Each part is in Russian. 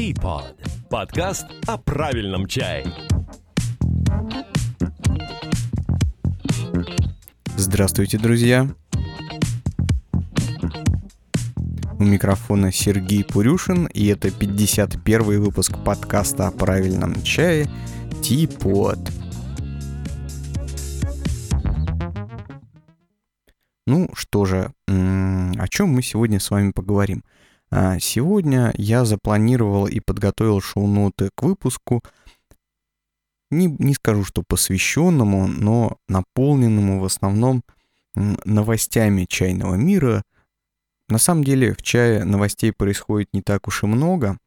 Teapot. Подкаст о правильном чае. Здравствуйте, друзья! У микрофона Сергей Пурюшин, и это 51 выпуск подкаста о правильном чае Типот. Ну что же, о чем мы сегодня с вами поговорим? А, сегодня я запланировал и подготовил шоу-ноты к выпуску, не, не скажу, что посвященному, но наполненному в основном новостями чайного мира. На самом деле в чае новостей происходит не так уж и много,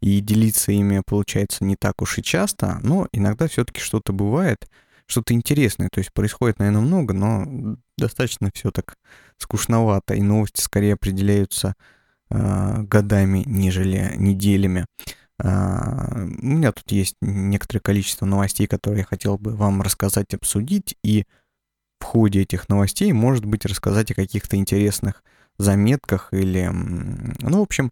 и делиться ими получается не так уж и часто, но иногда все-таки что-то бывает, что-то интересное. То есть происходит, наверное, много, но достаточно все так скучновато, и новости скорее определяются э, годами, нежели неделями. Э, у меня тут есть некоторое количество новостей, которые я хотел бы вам рассказать, обсудить, и в ходе этих новостей, может быть, рассказать о каких-то интересных заметках или, ну, в общем,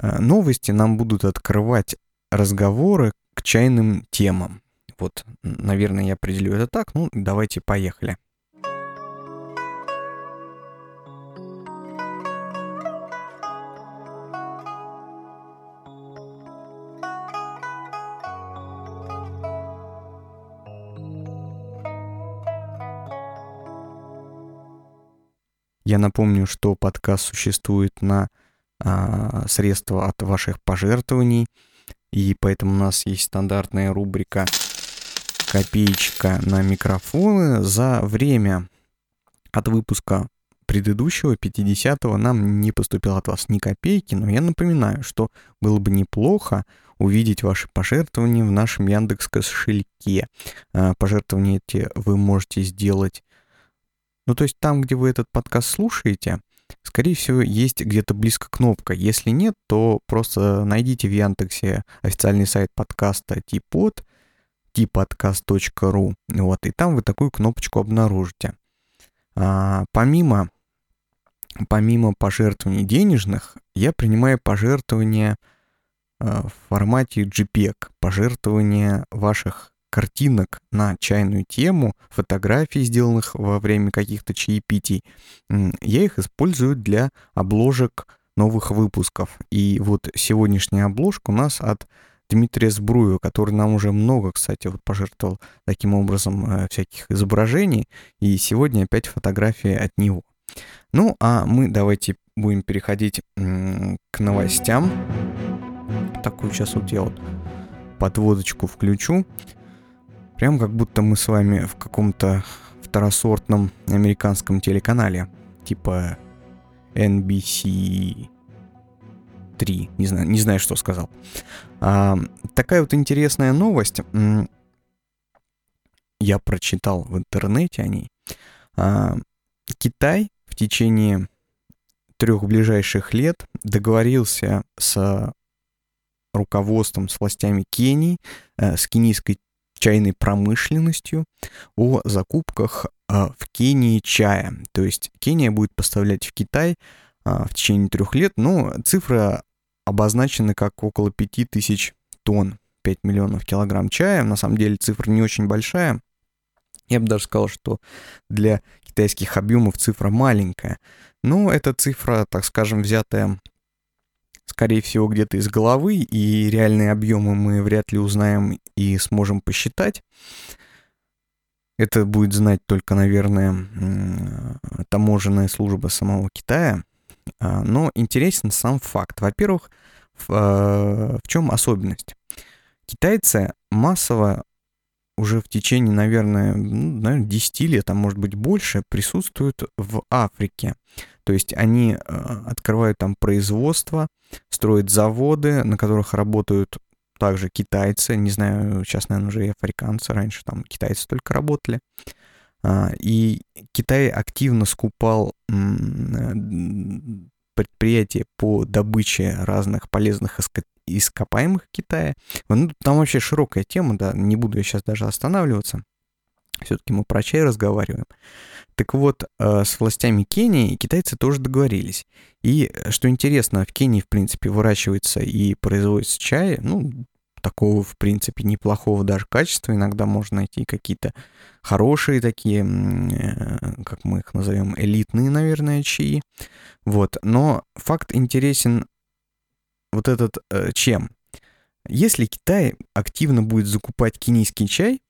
э, новости нам будут открывать разговоры к чайным темам. Вот, наверное, я определю это так. Ну, давайте поехали. Я напомню, что подкаст существует на а, средства от ваших пожертвований, и поэтому у нас есть стандартная рубрика «Копеечка на микрофоны». За время от выпуска предыдущего, 50-го, нам не поступило от вас ни копейки, но я напоминаю, что было бы неплохо увидеть ваши пожертвования в нашем Яндекс кошельке. А, пожертвования эти вы можете сделать ну, то есть там, где вы этот подкаст слушаете, скорее всего, есть где-то близко кнопка. Если нет, то просто найдите в Яндексе официальный сайт подкаста типод, tipodcast.ru, вот, и там вы такую кнопочку обнаружите. А, помимо, помимо пожертвований денежных, я принимаю пожертвования а, в формате JPEG, пожертвования ваших картинок на чайную тему, фотографий, сделанных во время каких-то чаепитий, я их использую для обложек новых выпусков. И вот сегодняшняя обложка у нас от Дмитрия Сбруева, который нам уже много, кстати, вот пожертвовал таким образом э, всяких изображений. И сегодня опять фотография от него. Ну, а мы давайте будем переходить к новостям. Такую сейчас вот я вот подводочку включу. Прям как будто мы с вами в каком-то второсортном американском телеканале, типа NBC 3, не знаю, не знаю, что сказал. А, такая вот интересная новость. Я прочитал в интернете о ней. А, Китай в течение трех ближайших лет договорился с руководством, с властями Кении, э, с кенийской чайной промышленностью о закупках а, в Кении чая. То есть Кения будет поставлять в Китай а, в течение трех лет, но цифра обозначена как около 5000 тонн, 5 миллионов килограмм чая. На самом деле цифра не очень большая. Я бы даже сказал, что для китайских объемов цифра маленькая. Но эта цифра, так скажем, взятая скорее всего, где-то из головы, и реальные объемы мы вряд ли узнаем и сможем посчитать. Это будет знать только, наверное, таможенная служба самого Китая. А, но интересен сам факт. Во-первых, в, а, в чем особенность? Китайцы массово уже в течение, наверное, ну, наверное, 10 лет, а может быть больше, присутствуют в Африке. То есть они э, открывают там производство, строят заводы, на которых работают также китайцы, не знаю, сейчас, наверное, уже и африканцы, раньше там китайцы только работали. А, и Китай активно скупал предприятия по добыче разных полезных ископаемых Китая. Ну, там вообще широкая тема, да, не буду я сейчас даже останавливаться. Все-таки мы про чай разговариваем. Так вот, э, с властями Кении китайцы тоже договорились. И, э, что интересно, в Кении, в принципе, выращивается и производится чай, ну, такого, в принципе, неплохого даже качества. Иногда можно найти какие-то хорошие такие, э, как мы их назовем, элитные, наверное, чаи. Вот. Но факт интересен вот этот э, чем? Если Китай активно будет закупать кенийский чай,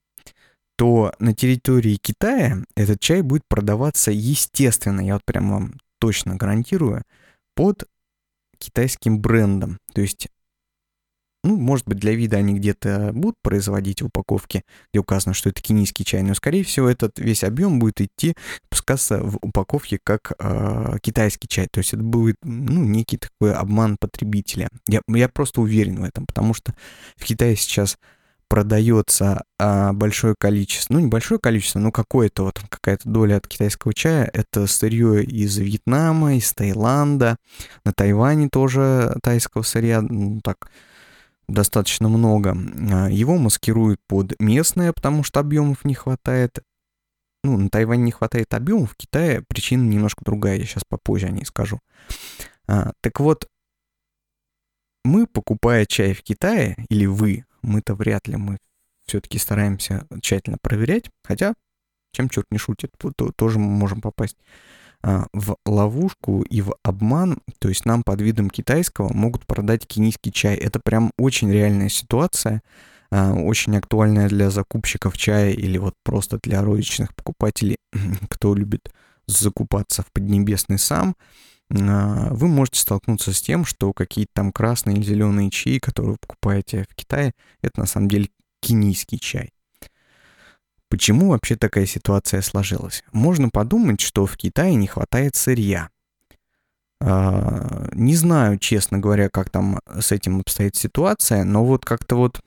то на территории Китая этот чай будет продаваться естественно, я вот прям вам точно гарантирую, под китайским брендом. То есть ну, может быть, для вида они где-то будут производить упаковки, где указано, что это кенийский чай, но, скорее всего, этот весь объем будет идти, пускаться в упаковке как э, китайский чай. То есть это будет, ну, некий такой обман потребителя. Я, я просто уверен в этом, потому что в Китае сейчас продается а, большое количество, ну небольшое количество, но какое-то вот какая-то доля от китайского чая, это сырье из Вьетнама, из Таиланда, на Тайване тоже тайского сырья, ну так достаточно много. А, его маскируют под местное, потому что объемов не хватает. Ну, на Тайване не хватает объемов, в Китае причина немножко другая, я сейчас попозже о ней скажу. А, так вот, мы, покупая чай в Китае, или вы, мы-то вряд ли, мы все-таки стараемся тщательно проверять, хотя, чем черт не шутит, то, тоже мы можем попасть в ловушку и в обман, то есть нам под видом китайского могут продать кенийский чай. Это прям очень реальная ситуация, а, очень актуальная для закупщиков чая или вот просто для розничных покупателей, кто любит закупаться в Поднебесный сам. А, вы можете столкнуться с тем, что какие-то там красные или зеленые чаи, которые вы покупаете в Китае, это на самом деле кенийский чай. Почему вообще такая ситуация сложилась? Можно подумать, что в Китае не хватает сырья. А, не знаю, честно говоря, как там с этим обстоит ситуация, но вот как-то вот...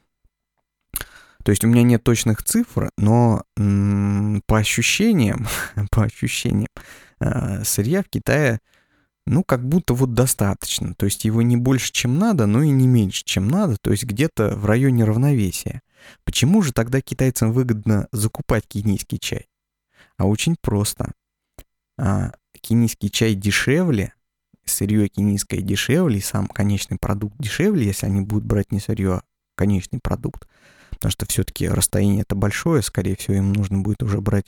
То есть у меня нет точных цифр, но по ощущениям, по ощущениям, а, сырья в Китае, ну, как будто вот достаточно. То есть его не больше, чем надо, но и не меньше, чем надо. То есть где-то в районе равновесия. Почему же тогда китайцам выгодно закупать кенийский чай? А очень просто. А, кенийский чай дешевле, сырье кенийское дешевле, и сам конечный продукт дешевле, если они будут брать не сырье, а конечный продукт. Потому что все-таки расстояние это большое, скорее всего, им нужно будет уже брать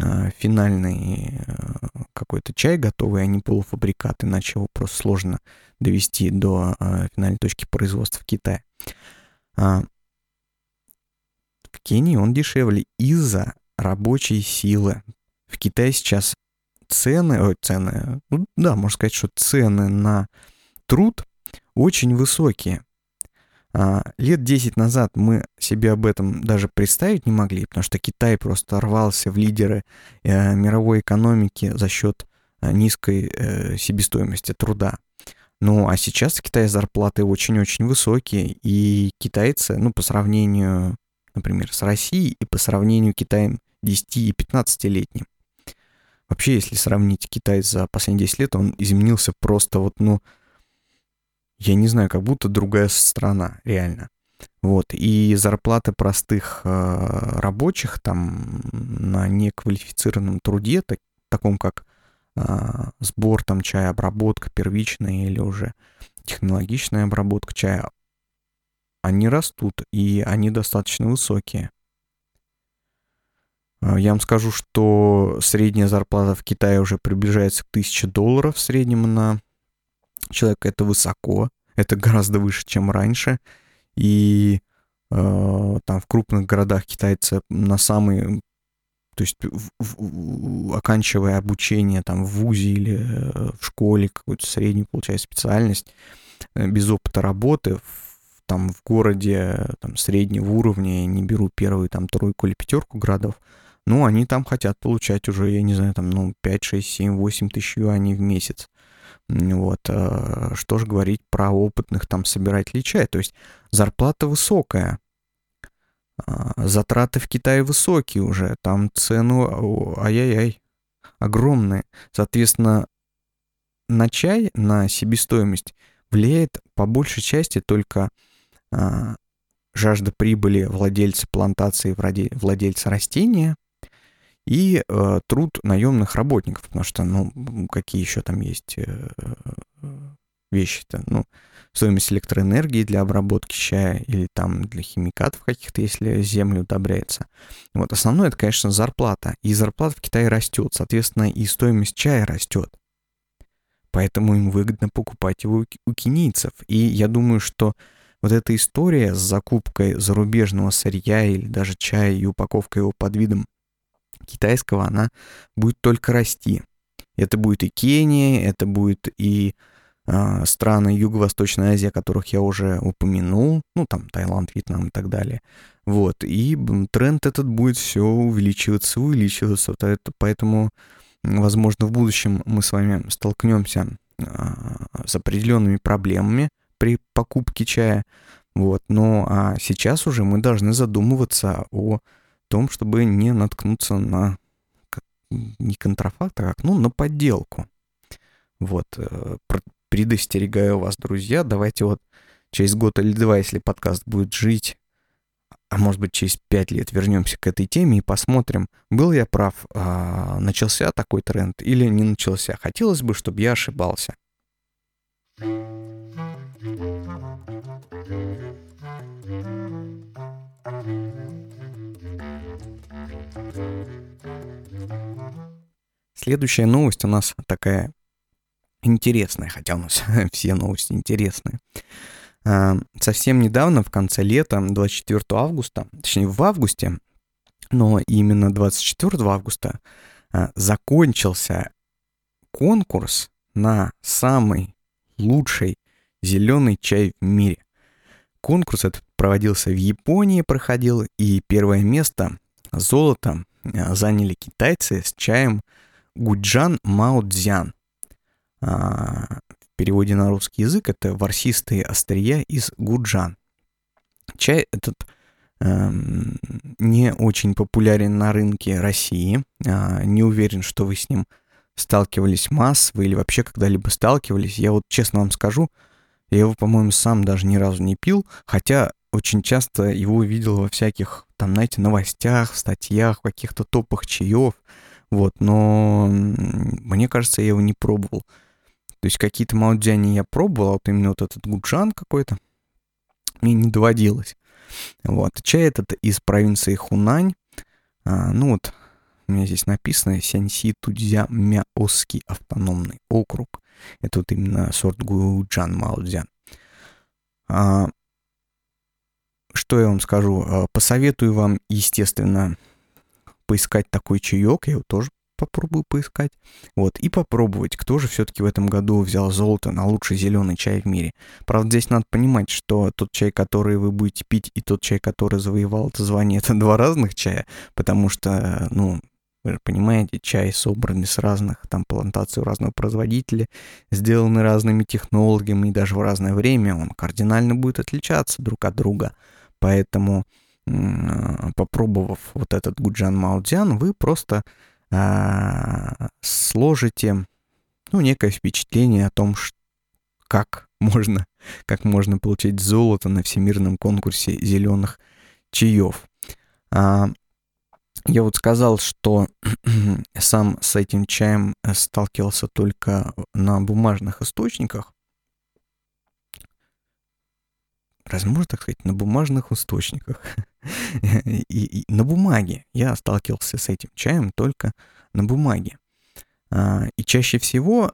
а, финальный а, какой-то чай готовый, а не полуфабрикат, иначе его просто сложно довести до а, финальной точки производства в Китае. В Кении он дешевле из-за рабочей силы. В Китае сейчас цены, ой, цены, ну, да, можно сказать, что цены на труд очень высокие. А, лет 10 назад мы себе об этом даже представить не могли, потому что Китай просто рвался в лидеры э, мировой экономики за счет э, низкой э, себестоимости труда. Ну, а сейчас в Китае зарплаты очень-очень высокие, и китайцы, ну, по сравнению например, с Россией и по сравнению Китаем 10 и 15-летним. Вообще, если сравнить Китай за последние 10 лет, он изменился просто вот, ну, я не знаю, как будто другая страна, реально. Вот, и зарплаты простых э, рабочих там на неквалифицированном труде, так, таком как э, сбор там чая, обработка первичная или уже технологичная обработка чая, они растут, и они достаточно высокие. А, я вам скажу, что средняя зарплата в Китае уже приближается к 1000 долларов в среднем на человека. Это высоко, это гораздо выше, чем раньше. И э, там в крупных городах китайцы на самые, то есть в, в, оканчивая обучение там в ВУЗе или э, в школе, какую-то среднюю, получая специальность, э, без опыта работы, там в городе там, среднего уровня, я не беру первую там тройку или пятерку градов, ну, они там хотят получать уже, я не знаю, там, ну, 5, 6, 7, 8 тысяч юаней в месяц. Вот, э, что же говорить про опытных там собирателей чая, то есть зарплата высокая, а, затраты в Китае высокие уже, там цену, ай-яй-яй, огромные. Соответственно, на чай, на себестоимость влияет по большей части только а, жажда прибыли владельца плантации, владельца растения и э, труд наемных работников, потому что, ну, какие еще там есть э, вещи-то, ну, стоимость электроэнергии для обработки чая или там для химикатов каких-то, если земля удобряется. Вот основное это, конечно, зарплата. И зарплата в Китае растет, соответственно, и стоимость чая растет. Поэтому им выгодно покупать его у кенийцев. И я думаю, что вот эта история с закупкой зарубежного сырья или даже чая и упаковкой его под видом китайского, она будет только расти. Это будет и Кения, это будет и э, страны Юго-Восточной Азии, о которых я уже упомянул, ну там Таиланд, Вьетнам и так далее. Вот, и тренд этот будет все увеличиваться, увеличиваться, поэтому, возможно, в будущем мы с вами столкнемся э, с определенными проблемами при покупке чая, вот, ну а сейчас уже мы должны задумываться о том, чтобы не наткнуться на не контрафакт, а как, ну, на подделку. Вот, э, предостерегаю вас, друзья, давайте вот через год или два, если подкаст будет жить, а может быть через пять лет вернемся к этой теме и посмотрим, был я прав, а, начался такой тренд или не начался. Хотелось бы, чтобы я ошибался. Следующая новость у нас такая интересная, хотя у нас все новости интересные. А, совсем недавно, в конце лета, 24 августа, точнее в августе, но именно 24 августа а, закончился конкурс на самый лучший зеленый чай в мире. Конкурс этот проводился в Японии, проходил, и первое место, золото, а, заняли китайцы с чаем Гуджан Маудзян. А, в переводе на русский язык это ворсистые острия из Гуджан. Чай этот эм, не очень популярен на рынке России. Э, не уверен, что вы с ним сталкивались массово или вообще когда-либо сталкивались. Я вот честно вам скажу, я его, по-моему, сам даже ни разу не пил, хотя очень часто его видел во всяких, там, знаете, новостях, статьях, каких-то топах чаев. Вот, но мне кажется, я его не пробовал. То есть какие-то маудзяни я пробовал, а вот именно вот этот гуджан какой-то мне не доводилось. Вот. Чай этот из провинции Хунань. А, ну вот, у меня здесь написано Сяньси Тудзя Мяоский автономный округ. Это вот именно сорт Гуджан Маудзян. А, что я вам скажу? А, посоветую вам, естественно, поискать такой чаек, я его тоже попробую поискать. Вот, и попробовать, кто же все-таки в этом году взял золото на лучший зеленый чай в мире. Правда, здесь надо понимать, что тот чай, который вы будете пить, и тот чай, который завоевал это звание, это два разных чая, потому что, ну, вы же понимаете, чай собранный с разных там плантаций у разного производителя, сделанный разными технологиями и даже в разное время, он кардинально будет отличаться друг от друга. Поэтому попробовав вот этот Гуджан Маудзян, вы просто а, сложите ну, некое впечатление о том, как можно, как можно получить золото на всемирном конкурсе зеленых чаев. А, я вот сказал, что сам с этим чаем сталкивался только на бумажных источниках, разве можно так сказать, на бумажных источниках. и, и на бумаге. Я сталкивался с этим чаем только на бумаге. А, и чаще всего,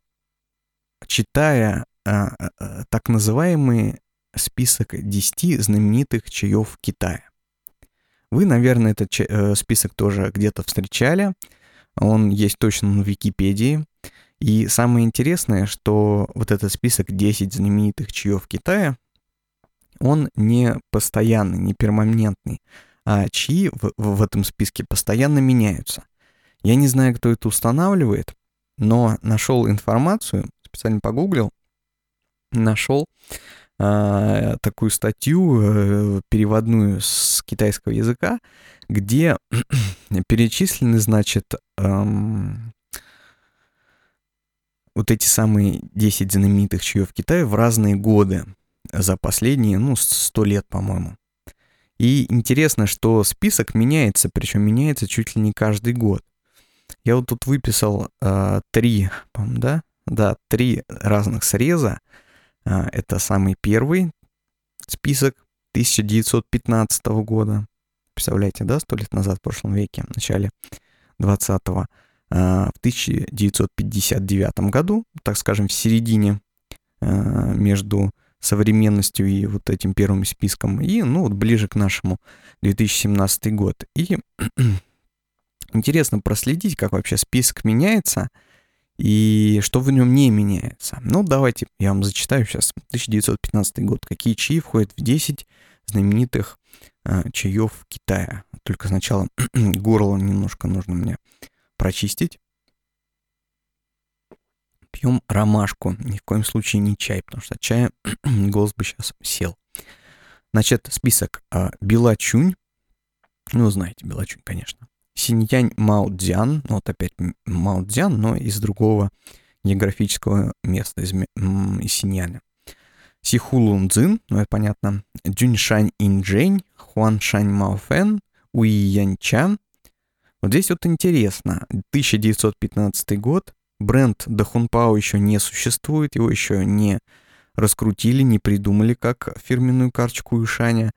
читая а, а, так называемый список 10 знаменитых чаев Китая. Вы, наверное, этот э, список тоже где-то встречали. Он есть точно на Википедии. И самое интересное, что вот этот список 10 знаменитых чаев Китая он не постоянный, не перманентный, а чьи в, в этом списке постоянно меняются. Я не знаю, кто это устанавливает, но нашел информацию, специально погуглил, нашел э, такую статью э, переводную с китайского языка, где перечислены, значит, эм, вот эти самые 10 знаменитых чаев Китая в разные годы за последние, ну, сто лет, по-моему. И интересно, что список меняется, причем меняется чуть ли не каждый год. Я вот тут выписал э, три, да? Да, три разных среза. Э, это самый первый список 1915 года. Представляете, да, сто лет назад, в прошлом веке, в начале 20-го. Э, в 1959 году, так скажем, в середине э, между современностью и вот этим первым списком, и, ну, вот ближе к нашему 2017 год. И интересно проследить, как вообще список меняется и что в нем не меняется. Ну, давайте я вам зачитаю сейчас 1915 год. Какие чаи входят в 10 знаменитых э, чаев Китая. Только сначала горло немножко нужно мне прочистить. Пьем ромашку, ни в коем случае не чай, потому что чая голос бы сейчас сел. Значит, список. А, Белачунь, ну, знаете, Белачунь, конечно. Синьянь Маудзян, ну, вот опять Маудзян, но из другого географического места, из, из Синьяня. Сихулун Цзин, ну, это понятно. Дюньшань Инджень, Хуаншань Маофен, Уи Янчан. Вот здесь вот интересно. 1915 год, Бренд Дахунпао еще не существует, его еще не раскрутили, не придумали как фирменную карточку Уишаня,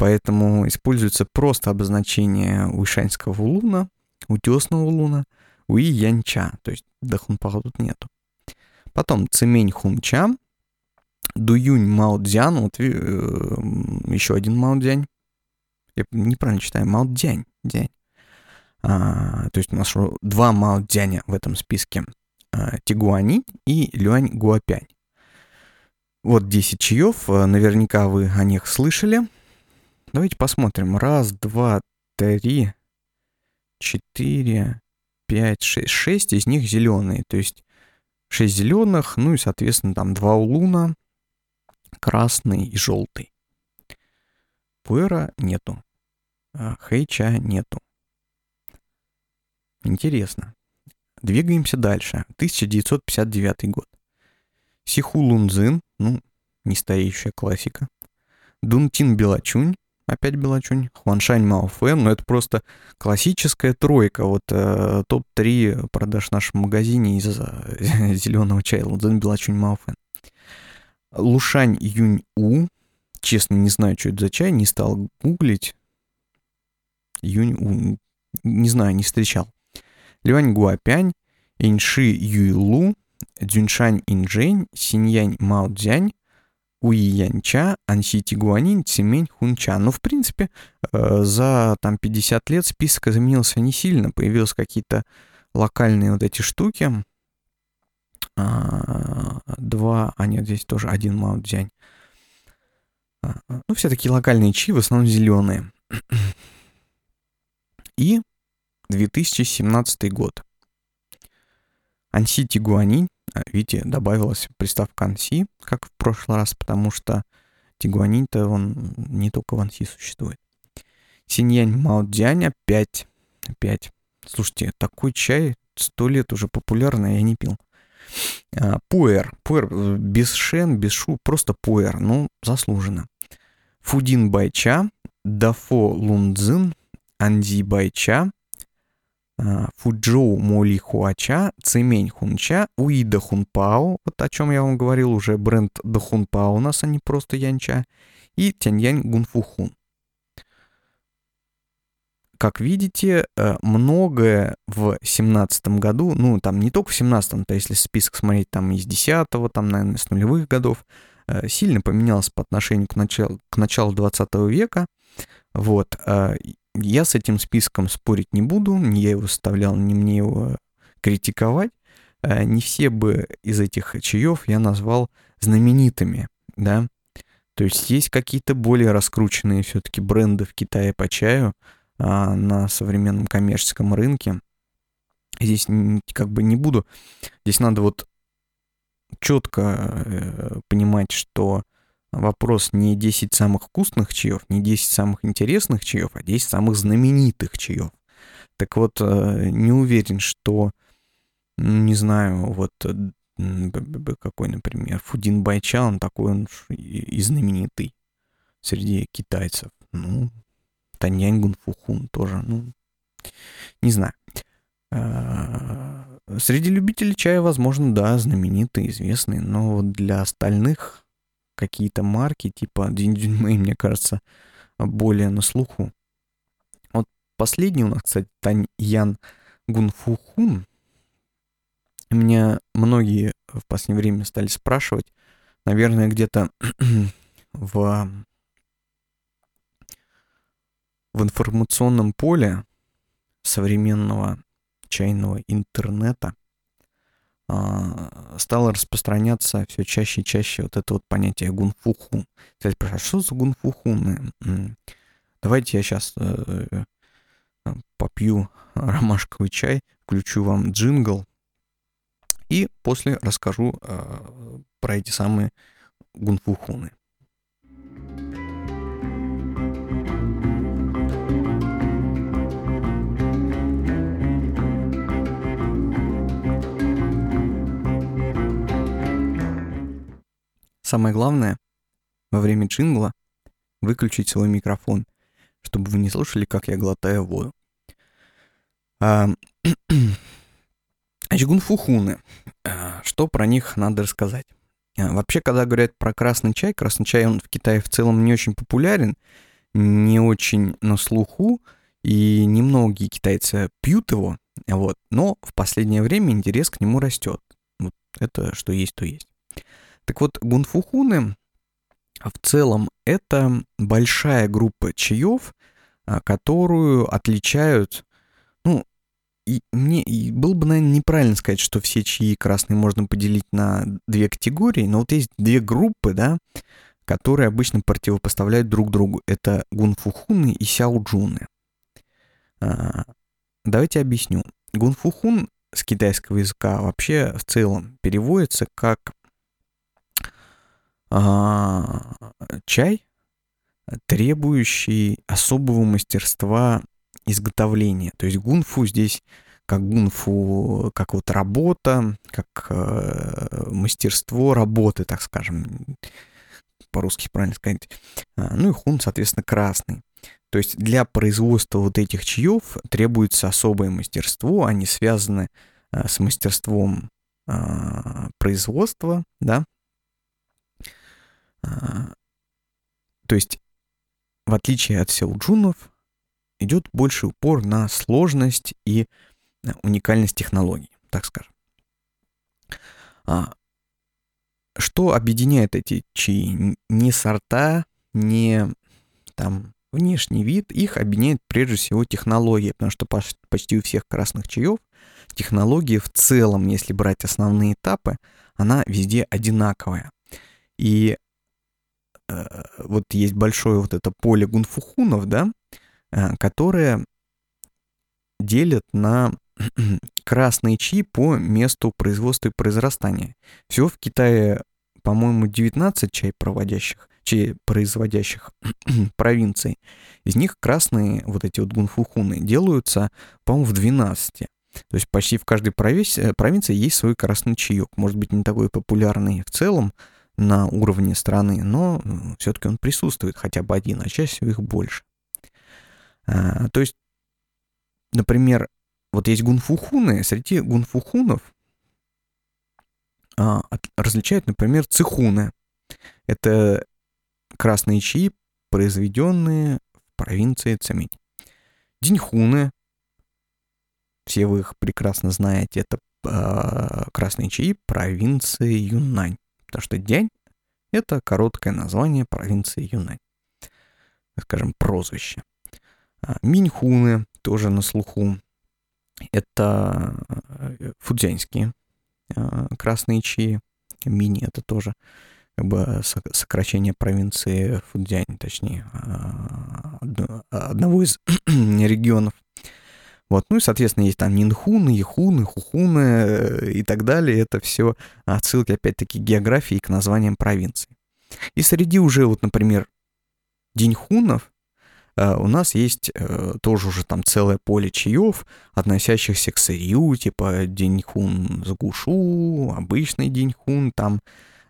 поэтому используется просто обозначение уишаньского луна, утесного луна, Уи Янча, то есть Дахунпао тут нету. Потом Цемень Хунча, Дуюнь Маодзян, вот э, еще один Маодзянь, я неправильно читаю, Маодзянь, дянь. А, то есть у нас два Маодзяня в этом списке. Э, Тигуани и Люань Гуапянь. Вот 10 чаев, э, наверняка вы о них слышали. Давайте посмотрим. Раз, два, три, четыре, пять, шесть. Шесть из них зеленые. То есть шесть зеленых, ну и, соответственно, там два улуна, красный и желтый. Пуэра нету. А Хэйча нету. Интересно. Двигаемся дальше. 1959 год. Сиху Лунзин, ну, не стареющая классика. Дунтин Белачунь, опять Белачунь. Хуаншань Маофэн, ну это просто классическая тройка. Вот э, топ-3 продаж в нашем магазине из зеленого чая. Лунзин Белачунь Маофэн. Лушань Юнь У. Честно, не знаю, что это за чай, не стал гуглить. Юнь У. Не знаю, не встречал. Люань Гуапянь, Иньши Юйлу, Дзюньшань Инжэнь, Синьянь Мао Цзянь, Уи Янча, Анси Тигуанин, Цимень Хунча. Ну, в принципе, э, за там 50 лет список изменился не сильно. Появились какие-то локальные вот эти штуки. А, два, а нет, здесь тоже один Мао Цзянь. А, ну, все такие локальные чи, в основном зеленые. И 2017 год. Анси Тигуанин, а, видите, добавилась приставка Анси, как в прошлый раз, потому что Тигуанин-то он не только в Анси существует. Синьянь Маодзянь опять, опять. Слушайте, такой чай сто лет уже популярный, я не пил. А, пуэр, пуэр э, без шен, без шу, просто пуэр, ну, заслуженно. Фудин Байча, Дафо Лунцзин, Анди Байча, а, Фуджоу Моли Хуача, Цемень Хунча, Уида Хунпао, вот о чем я вам говорил уже, бренд Дахунпао у нас, а не просто Янча, и Тяньянь Гунфухун. Как видите, э, многое в семнадцатом году, ну, там не только в семнадцатом, то если список смотреть там из десятого, там, наверное, с нулевых годов, э, сильно поменялось по отношению к началу, к началу 20 века. Вот. Я с этим списком спорить не буду, не я его составлял, не мне его критиковать. Э, не все бы из этих чаев я назвал знаменитыми, да. То есть есть какие-то более раскрученные все-таки бренды в Китае по чаю а, на современном коммерческом рынке. Здесь как бы не буду. Здесь надо вот четко э, понимать, что вопрос не 10 самых вкусных чаев, не 10 самых интересных чаев, а 10 самых знаменитых чаев. Так вот, э, не уверен, что, не знаю, вот какой, например, Фудин Байча, он такой он и знаменитый среди китайцев. Ну, Таньянь Гунфухун тоже, ну, не знаю. Э, среди любителей чая, возможно, да, знаменитые, известные, но вот для остальных какие-то марки типа Динь мне кажется, более на слуху. Вот последний у нас, кстати, Тань Ян Гунфухун. Меня многие в последнее время стали спрашивать, наверное, где-то в, в информационном поле современного чайного интернета стало распространяться все чаще и чаще вот это вот понятие гунфухун. Кстати, а что за гунфухуны? Давайте я сейчас э, э, попью ромашковый чай, включу вам джингл и после расскажу э, про эти самые гунфухуны. Самое главное, во время джингла выключить свой микрофон, чтобы вы не слушали, как я глотаю воду. А, Гунфухуны. А, что про них надо рассказать? А, вообще, когда говорят про красный чай, красный чай, он в Китае в целом не очень популярен, не очень на слуху, и немногие китайцы пьют его, вот, но в последнее время интерес к нему растет. Вот это что есть, то есть. Так вот, гунфухуны в целом это большая группа чаев, а, которую отличают, ну, и мне и было бы, наверное, неправильно сказать, что все чаи красные можно поделить на две категории, но вот есть две группы, да, которые обычно противопоставляют друг другу. Это гунфухуны и сяоджуны. А, давайте объясню. Гунфухун с китайского языка вообще в целом переводится как а, чай, требующий особого мастерства изготовления. То есть гунфу здесь как гунфу, как вот работа, как э, мастерство работы, так скажем, по-русски правильно сказать. А, ну и хун, соответственно, красный. То есть для производства вот этих чаев требуется особое мастерство, они связаны э, с мастерством э, производства, да, то есть, в отличие от селджунов, идет больше упор на сложность и э, уникальность технологий, так скажем. А, что объединяет эти чаи? Не сорта, не там внешний вид, их объединяет прежде всего технология, потому что почти у всех красных чаев технология в целом, если брать основные этапы, она везде одинаковая. И вот есть большое вот это поле гунфухунов, да, э, которое делят на красные чаи по месту производства и произрастания. Всего в Китае, по-моему, 19 чай проводящих, чай производящих провинций. Из них красные вот эти вот гунфухуны делаются, по-моему, в 12. То есть почти в каждой провинции, провинции есть свой красный чаек. Может быть, не такой популярный в целом, на уровне страны, но все-таки он присутствует хотя бы один, а чаще всего их больше. А, то есть, например, вот есть гунфухуны, среди гунфухунов а, различают, например, цихуны. Это красные чаи, произведенные в провинции Цемень. Диньхуны, все вы их прекрасно знаете, это э, красные чаи провинции Юннань. Потому что Дянь — это короткое название провинции Юнань. Скажем, прозвище. А, Миньхуны тоже на слуху. Это э, фудзянские а, красные чаи. Мини — это тоже как бы сокращение провинции Фудзянь, точнее, а, одного из регионов вот, ну и, соответственно, есть там Нинхуны, Яхуны, Хухуны э, и так далее. Это все отсылки, опять-таки, к географии и к названиям провинций. И среди уже, вот, например, Диньхунов э, у нас есть э, тоже уже там целое поле чаев, относящихся к сырью, типа Диньхун с гушу, обычный Диньхун, там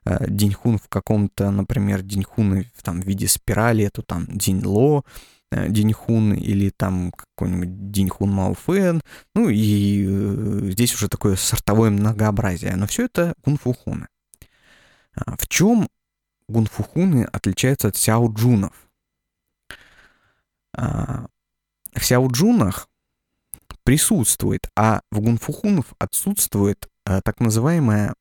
Диньхун в каком-то, например, Диньхун там, в виде спирали, это там Диньло, э, Диньхун или там какой-нибудь Диньхун Маофэн, ну и э, здесь уже такое сортовое многообразие, но все это гунфухуны. А в чем гунфухуны отличаются от сяоджунов? А, в сяоджунах присутствует, а в гунфухунов отсутствует а, так называемая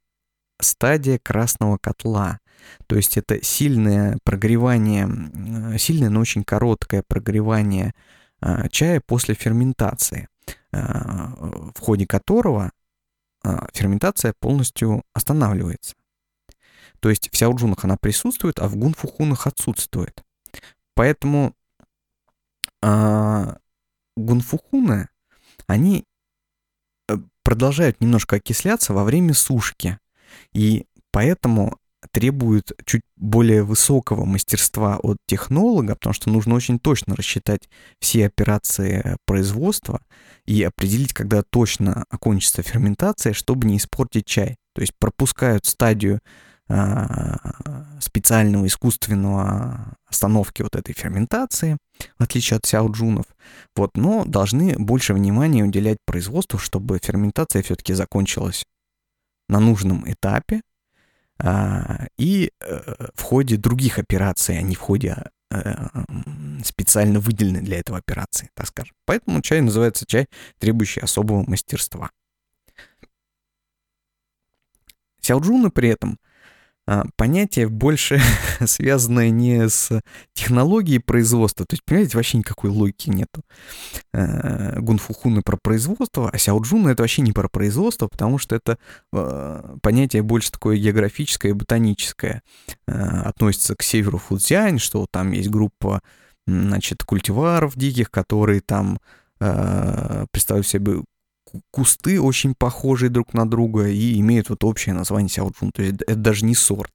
стадия красного котла. То есть это сильное прогревание, сильное, но очень короткое прогревание а, чая после ферментации, а, в ходе которого ферментация полностью останавливается. То есть в сяоджунах она присутствует, а в гунфухунах отсутствует. Поэтому гунфухуны они э, продолжают немножко окисляться во время сушки. И поэтому требуют чуть более высокого мастерства от технолога, потому что нужно очень точно рассчитать все операции производства и определить, когда точно окончится ферментация, чтобы не испортить чай. То есть пропускают стадию а, специального искусственного остановки вот этой ферментации, в отличие от сяоджунов. Вот, но должны больше внимания уделять производству, чтобы ферментация все-таки закончилась на нужном этапе и э, в ходе других операций, а не в ходе э, специально выделенной для этого операции, так скажем. Поэтому чай называется чай, требующий особого мастерства. Сяоджуны при этом а, понятие больше связанное не с технологией производства, то есть, понимаете, вообще никакой логики нету. А, Гунфухуны про производство, а Сяоджуна это вообще не про производство, потому что это а, понятие больше такое географическое и ботаническое. Относится к северу Фудзянь, что там есть группа, значит, культиваров диких, которые там представляют себе кусты очень похожие друг на друга и имеют вот общее название сяоджун. То есть это даже не сорт.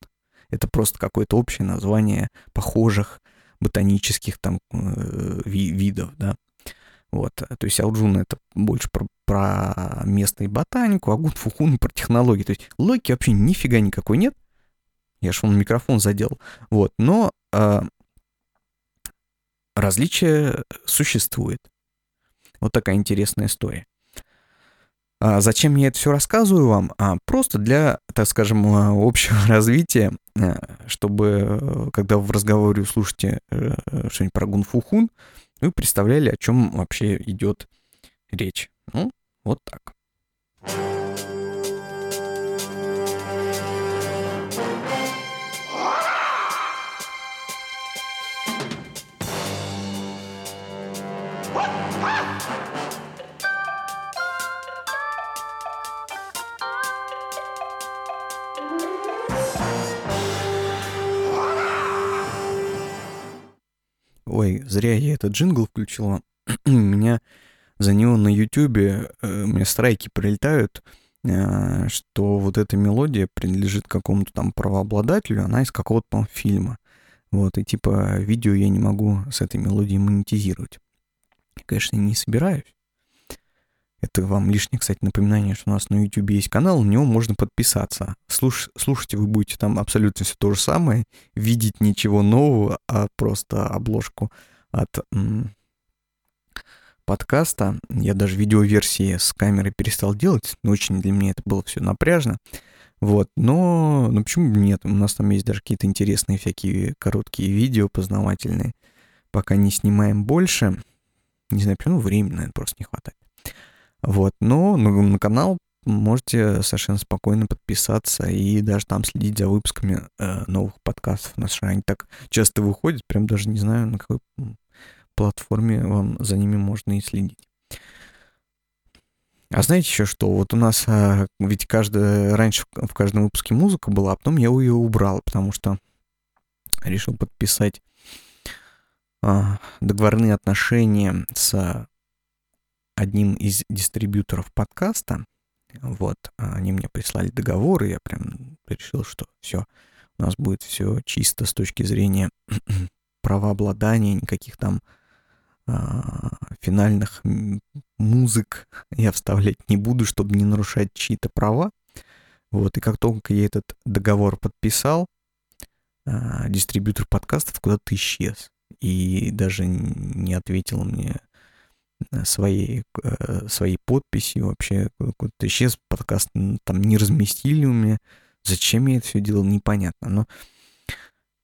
Это просто какое-то общее название похожих ботанических там э, видов, да. Вот, то есть Алджун это больше про, про место и ботанику, а Гунфухун про технологии. То есть логики вообще нифига никакой нет. Я же вон микрофон задел. Вот, но э, различие существует. Вот такая интересная история. А зачем я это все рассказываю вам? А просто для, так скажем, а, общего развития, э, чтобы, э, когда в разговоре услышите э, что-нибудь про гунфухун, вы представляли, о чем вообще идет речь. Ну, вот так. Ой, зря я этот джингл включил. У меня за него на Ютубе, э, меня страйки прилетают, э, что вот эта мелодия принадлежит какому-то там правообладателю, она из какого-то там фильма. Вот, и типа видео я не могу с этой мелодией монетизировать. Я, конечно, не собираюсь. Это вам лишнее, кстати, напоминание, что у нас на YouTube есть канал, на него можно подписаться. Слуш, слушайте, вы будете там абсолютно все то же самое, видеть ничего нового, а просто обложку от подкаста. Я даже видеоверсии с камерой перестал делать, но очень для меня это было все напряжно. Вот, но, ну почему бы нет? У нас там есть даже какие-то интересные всякие короткие видео познавательные. Пока не снимаем больше. Не знаю, почему времени, наверное, просто не хватает. Вот, но на, на канал можете совершенно спокойно подписаться и даже там следить за выпусками э, новых подкастов. У нас они так часто выходят, прям даже не знаю, на какой платформе вам за ними можно и следить. А знаете еще что? Вот у нас а, ведь каждый, раньше в каждом выпуске музыка была, а потом я ее убрал, потому что решил подписать а, договорные отношения с одним из дистрибьюторов подкаста. Вот, они мне прислали договор, и я прям решил, что все, у нас будет все чисто с точки зрения правообладания, никаких там а, финальных музык я вставлять не буду, чтобы не нарушать чьи-то права. Вот, и как только я этот договор подписал, а, дистрибьютор подкастов куда-то исчез. и даже не ответил мне э, своей, э, своей подписью. Вообще какой-то исчез, подкаст там не разместили у меня. Зачем я это все делал, непонятно. Но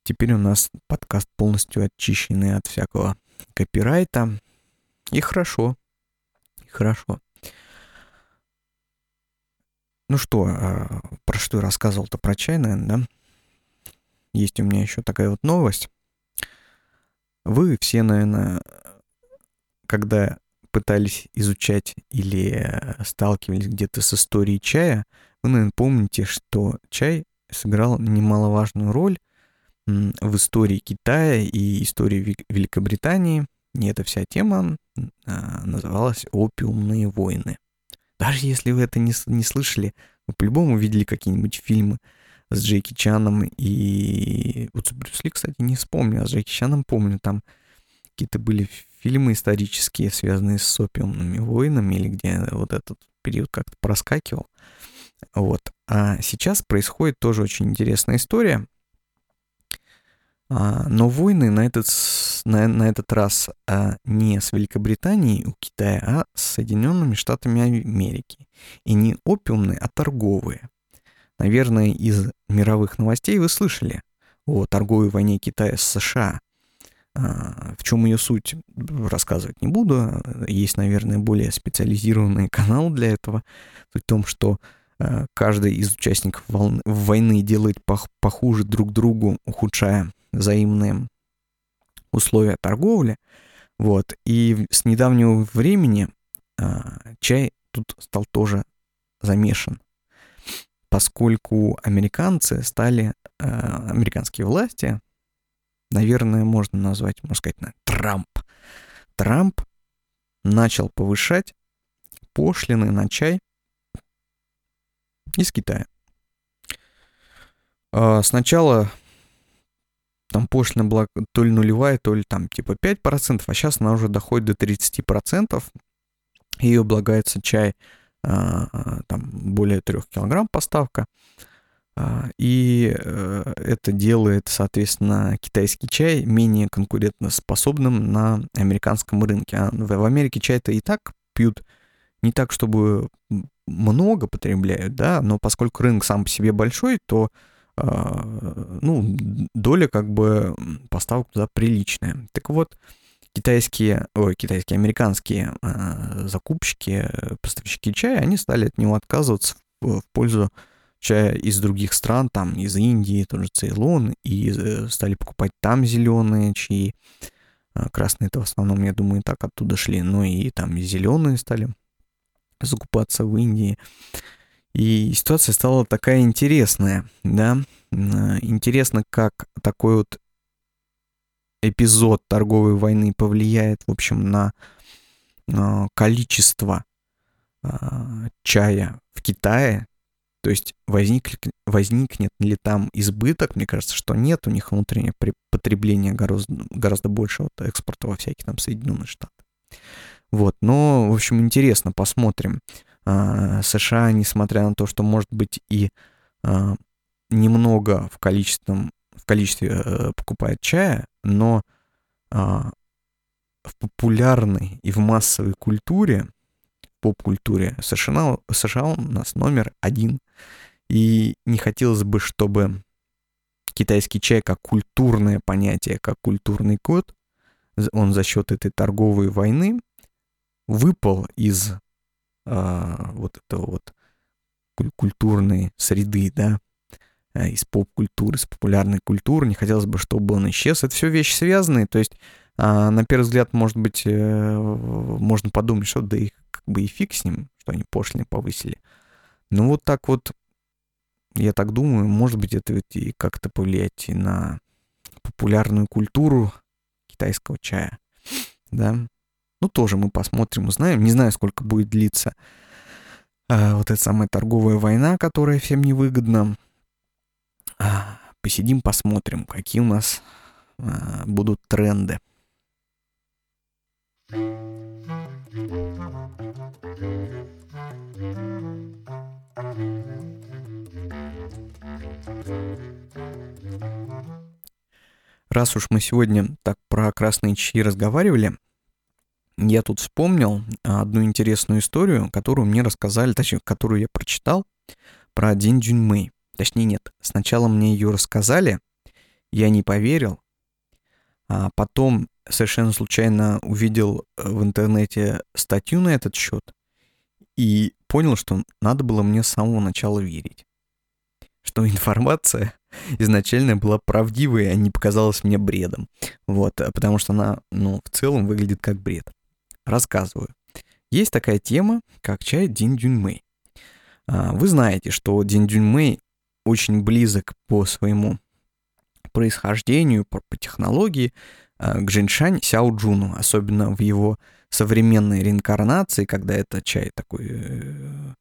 теперь у нас подкаст полностью очищенный от всякого копирайта. И хорошо. Хорошо. Ну что, а, про что я рассказывал-то про чай, наверное, да? Есть у меня еще такая вот новость. Вы все, наверное, когда пытались изучать или сталкивались где-то с историей чая, вы, наверное, помните, что чай сыграл немаловажную роль в истории Китая и истории Великобритании. И эта вся тема а, называлась «Опиумные войны». Даже если вы это не, не слышали, вы по-любому видели какие-нибудь фильмы с Джеки Чаном и... Вот с Брюс кстати, не вспомню, а с Джеки Чаном помню, там какие-то были фильмы исторические, связанные с опиумными войнами, или где вот этот период как-то проскакивал. Вот. А сейчас происходит тоже очень интересная история. А, но войны на этот, на, на этот раз а, не с Великобританией у Китая, а с Соединенными Штатами Америки. И не опиумные, а торговые. Наверное, из мировых новостей вы слышали о торговой войне Китая с США. А, в чем ее суть, рассказывать не буду. Есть, наверное, более специализированный канал для этого. Суть в том, что каждый из участников войны делает похуже друг другу, ухудшая взаимные условия торговли. Вот. И с недавнего времени а, чай тут стал тоже замешан, поскольку американцы стали, а, американские власти, наверное, можно назвать, можно сказать, Трамп. Трамп начал повышать пошлины на чай из Китая. А, сначала там пошлина была то ли нулевая, то ли там типа 5%, а сейчас она уже доходит до 30%. Ее облагается чай а, там более 3 килограмм поставка. А, и э, это делает, соответственно, китайский чай менее конкурентоспособным на американском рынке. А в Америке чай-то и так пьют не так, чтобы много потребляют, да, но поскольку рынок сам по себе большой, то ну, доля как бы поставок туда приличная. Так вот, китайские, ой, китайские, американские э, закупщики, поставщики чая, они стали от него отказываться в, пользу чая из других стран, там из Индии, тоже Цейлон, и э, стали покупать там зеленые чаи. Красные это в основном, я думаю, так оттуда шли, но и там зеленые стали закупаться в Индии. И ситуация стала такая интересная, да. Интересно, как такой вот эпизод торговой войны повлияет, в общем, на количество а, чая в Китае. То есть возник, возникнет ли там избыток? Мне кажется, что нет. У них внутреннее потребление гораздо, гораздо больше от экспорта во всякие там Соединенные Штаты. Вот, но, в общем, интересно, посмотрим. А, США, несмотря на то, что может быть и а, немного в, количестве в количестве э, покупает чая, но а, в популярной и в массовой культуре, поп-культуре США, США у нас номер один. И не хотелось бы, чтобы китайский чай как культурное понятие, как культурный код, он за счет этой торговой войны выпал из а, вот этого вот культурной среды, да, а, из поп-культуры, из популярной культуры. Не хотелось бы, чтобы он исчез. Это все вещи связанные, то есть а, на первый взгляд, может быть, э, можно подумать, что да их как бы и фиг с ним, что они пошлины повысили. Ну вот так вот, я так думаю, может быть, это ведь и как-то повлиять на популярную культуру китайского чая, да. Ну, тоже мы посмотрим, узнаем. Не знаю, сколько будет длиться а, вот эта самая торговая война, которая всем невыгодна. А, посидим, посмотрим, какие у нас а, будут тренды. Раз уж мы сегодня так про красные чаи разговаривали, я тут вспомнил одну интересную историю, которую мне рассказали, точнее, которую я прочитал про Дин Джунмэй. Точнее, нет, сначала мне ее рассказали, я не поверил, а потом совершенно случайно увидел в интернете статью на этот счет и понял, что надо было мне с самого начала верить. Что информация изначально была правдивой, а не показалась мне бредом. Вот, потому что она, ну, в целом выглядит как бред. Рассказываю. Есть такая тема, как чай Дин Дюньмэй. А, вы знаете, что Дин Дюньмэй очень близок по своему происхождению, по, по технологии а, к Джиншань Сяо Джуну, особенно в его современной реинкарнации, когда это чай такой э,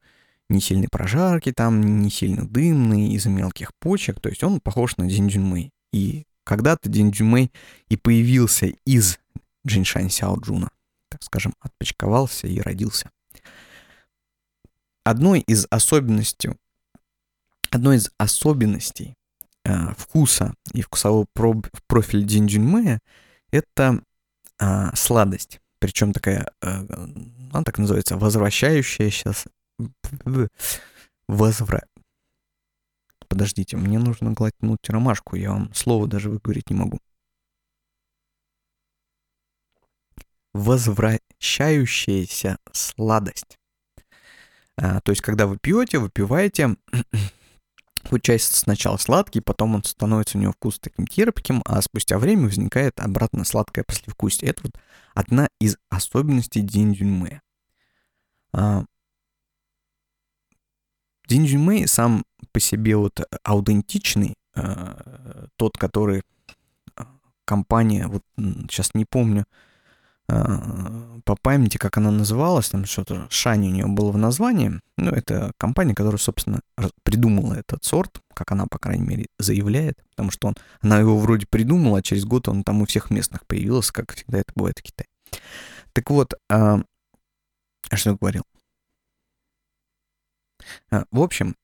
не сильной прожарки, там не сильно дымный, из мелких почек, то есть он похож на Дин Дюньмэй. И когда-то Дин Дюньмэй и появился из Джиншань Сяо Джуна, так скажем, отпочковался и родился. Одной из особенностей, одной из особенностей э, вкуса и вкусового про, профиля Дин Дюньмэя это э, сладость причем такая, э, она так называется, возвращающаяся... Возвра... Подождите, мне нужно глотнуть ромашку, я вам слово даже выговорить не могу. Возвращающаяся сладость. А, то есть, когда вы пьете, выпиваете, Получается сначала сладкий, потом он становится у него вкус таким терпким, а спустя время возникает обратно сладкое послевкусие. Это вот одна из особенностей Динь А, Динь сам по себе вот аутентичный, а, тот, который а, компания, вот сейчас не помню, по памяти, как она называлась, там что-то Шани у нее было в названии. Ну, это компания, которая, собственно, придумала этот сорт, как она, по крайней мере, заявляет, потому что он, она его вроде придумала, а через год он там у всех местных появился, как всегда это бывает в Китае. Так вот, а, а что я говорил? А, в общем,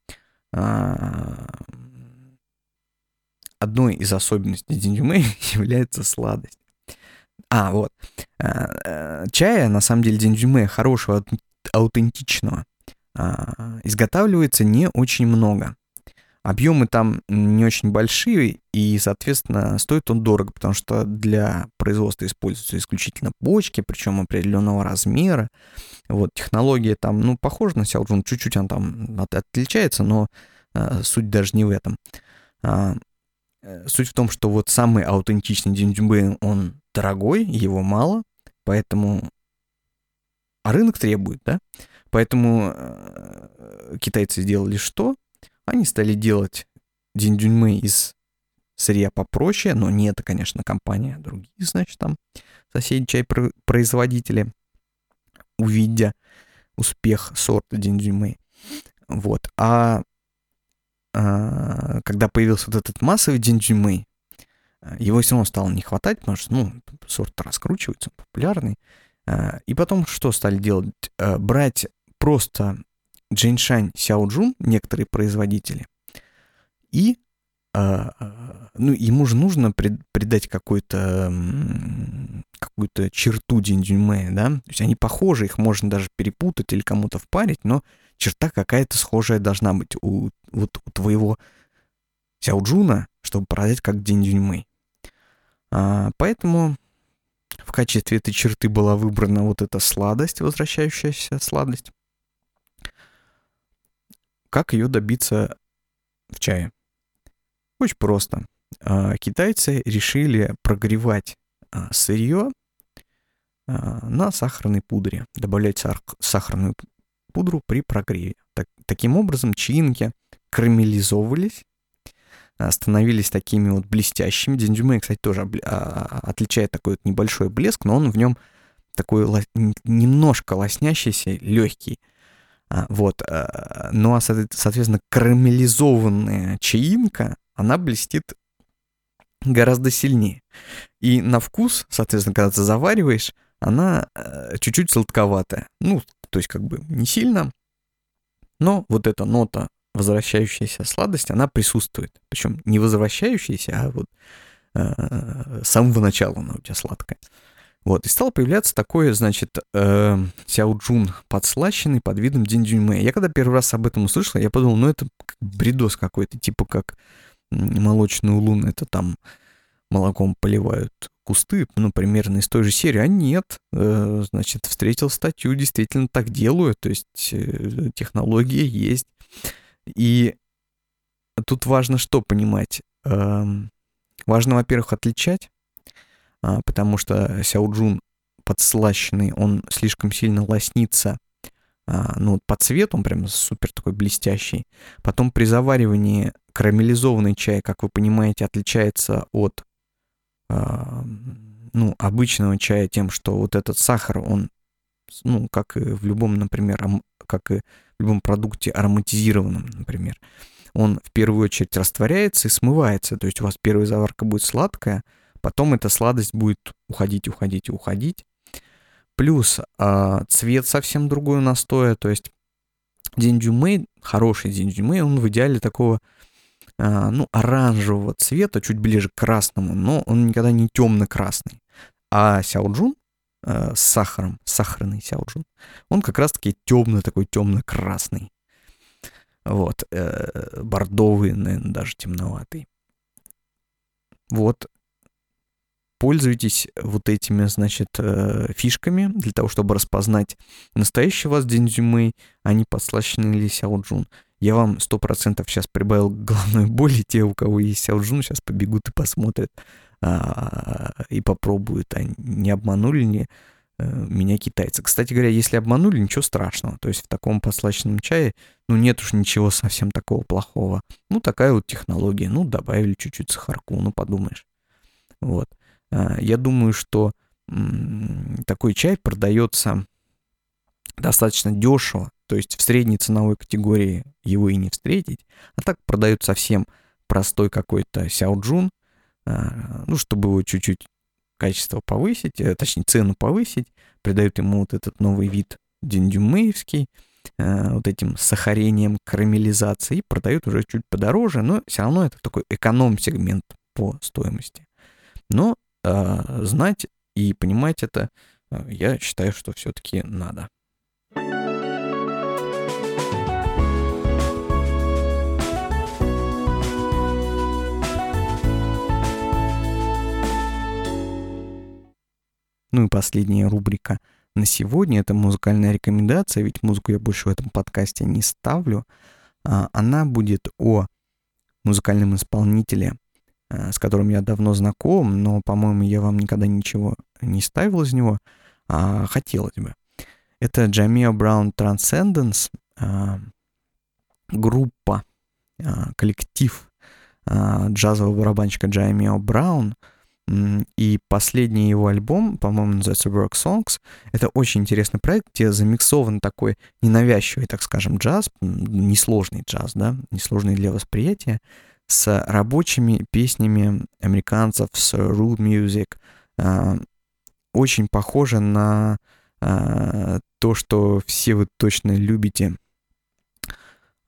а, одной из особенностей Динюмэй является сладость. А, вот. А, э, чая, на самом деле, денджиме хорошего, аутентичного, а, изготавливается не очень много. Объемы там не очень большие, и, соответственно, стоит он дорого, потому что для производства используются исключительно почки, причем определенного размера. Вот, технология там, ну, похожа на Сяоджун, чуть-чуть она там от, отличается, но а, суть даже не в этом. Э, суть в том, что вот самый аутентичный Динджубэ, он дорогой, его мало, поэтому... А рынок требует, да? Поэтому э, китайцы сделали что? Они стали делать диндюньмы из сырья попроще, но не это, конечно, компания, а другие, значит, там соседи чай-производители, увидя успех сорта диндюньмы. Вот. А когда появился вот этот массовый диндюньмы, его все равно стало не хватать, потому что, ну, сорт раскручивается, популярный. А, и потом что стали делать? А, брать просто Джиншань Сяоджун, некоторые производители, и а, ну, ему же нужно придать какой-то какую-то черту Диндюньмэя, да? То есть они похожи, их можно даже перепутать или кому-то впарить, но черта какая-то схожая должна быть у, вот, у твоего Сяоджуна, чтобы продать как Диндюньмэй. А, поэтому в качестве этой черты была выбрана вот эта сладость, возвращающаяся сладость. Как ее добиться в чае? Очень просто. А, китайцы решили прогревать а, сырье а, на сахарной пудре, добавлять сахарную пудру при прогреве. Так, таким образом, чаинки карамелизовывались а, становились такими вот блестящими. Диндюме, кстати, тоже а, отличает такой вот небольшой блеск, но он в нем такой немножко лоснящийся, легкий. А, вот. Ну а, соответственно, карамелизованная чаинка, она блестит гораздо сильнее. И на вкус, соответственно, когда ты завариваешь, она чуть-чуть сладковатая. Ну, то есть как бы не сильно, но вот эта нота возвращающаяся сладость, она присутствует. Причем не возвращающаяся, а вот э, с самого начала она у тебя сладкая. Вот, и стал появляться такой, значит, э, сяоджун подслащенный под видом динджуньмэ. Я когда первый раз об этом услышал, я подумал, ну это бредос какой-то, типа как молочный улун, это там молоком поливают кусты, ну, примерно из той же серии, а нет, э, значит, встретил статью, действительно так делают, то есть э, технология есть. И тут важно что понимать? Э, важно, во-первых, отличать, э, потому что сяоджун подслащенный, он слишком сильно лоснится, э, ну, по цвету он прям супер такой блестящий. Потом при заваривании карамелизованный чай, как вы понимаете, отличается от ну, обычного чая тем, что вот этот сахар, он, ну, как и в любом, например, как и в любом продукте ароматизированном, например, он в первую очередь растворяется и смывается. То есть у вас первая заварка будет сладкая, потом эта сладость будет уходить, уходить и уходить. Плюс э, цвет совсем другой у настоя, то есть динджумей, хороший динджумей, он в идеале такого а, ну, оранжевого цвета, чуть ближе к красному, но он никогда не темно-красный. А сяоджун э, с сахаром, сахарный сяоджун, он как раз-таки темный, такой темно-красный. Вот, э, бордовый, наверное, даже темноватый. Вот, пользуйтесь вот этими, значит, э, фишками для того, чтобы распознать, настоящий у вас дензюмэй, а не подслащенный ли сяоджун. Я вам сто процентов сейчас прибавил головной боли. Те, у кого есть сяоджун, сейчас побегут и посмотрят и попробуют, а не обманули ли э, меня китайцы. Кстати говоря, если обманули, ничего страшного. То есть в таком послачном чае, ну, нет уж ничего совсем такого плохого. Ну, такая вот технология. Ну, добавили чуть-чуть сахарку, ну, подумаешь. Вот. А, я думаю, что такой чай продается достаточно дешево, то есть в средней ценовой категории его и не встретить, а так продают совсем простой какой-то сяоджун, а, ну, чтобы чуть-чуть качество повысить, э, точнее цену повысить, придают ему вот этот новый вид диндюмеевский, а, вот этим сахарением, карамелизацией, продают уже чуть подороже, но все равно это такой эконом-сегмент по стоимости. Но э, знать и понимать это, я считаю, что все-таки надо. Ну и последняя рубрика на сегодня — это музыкальная рекомендация, ведь музыку я больше в этом подкасте не ставлю. А, она будет о музыкальном исполнителе, а, с которым я давно знаком, но, по-моему, я вам никогда ничего не ставил из него, а хотелось бы. Это Джамио Браун а, группа, коллектив джазового барабанщика Джамио Браун — и последний его альбом, по-моему, называется Work Songs. Это очень интересный проект, где замиксован такой ненавязчивый, так скажем, джаз, несложный джаз, да, несложный для восприятия, с рабочими песнями американцев, с root music. А, очень похоже на а, то, что все вы точно любите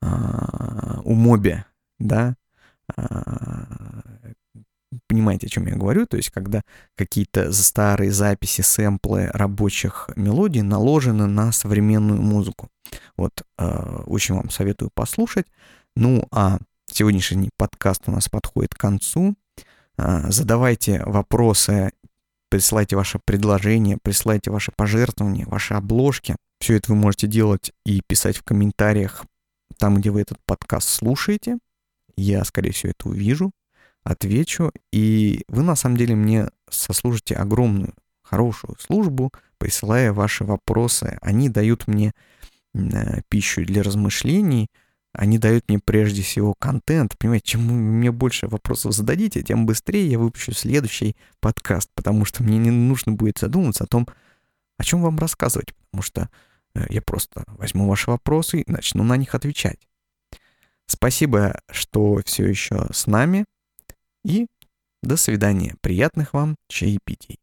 а, у Моби, да, понимаете, о чем я говорю, то есть когда какие-то старые записи, сэмплы рабочих мелодий наложены на современную музыку. Вот, э, очень вам советую послушать. Ну, а сегодняшний подкаст у нас подходит к концу. Э, задавайте вопросы, присылайте ваши предложения, присылайте ваши пожертвования, ваши обложки. Все это вы можете делать и писать в комментариях там, где вы этот подкаст слушаете. Я, скорее всего, это увижу отвечу, и вы на самом деле мне сослужите огромную, хорошую службу, присылая ваши вопросы. Они дают мне э, пищу для размышлений, они дают мне прежде всего контент. Понимаете, чем мне больше вопросов зададите, тем быстрее я выпущу следующий подкаст, потому что мне не нужно будет задуматься о том, о чем вам рассказывать, потому что э, я просто возьму ваши вопросы и начну на них отвечать. Спасибо, что все еще с нами. И до свидания. Приятных вам чаепитий.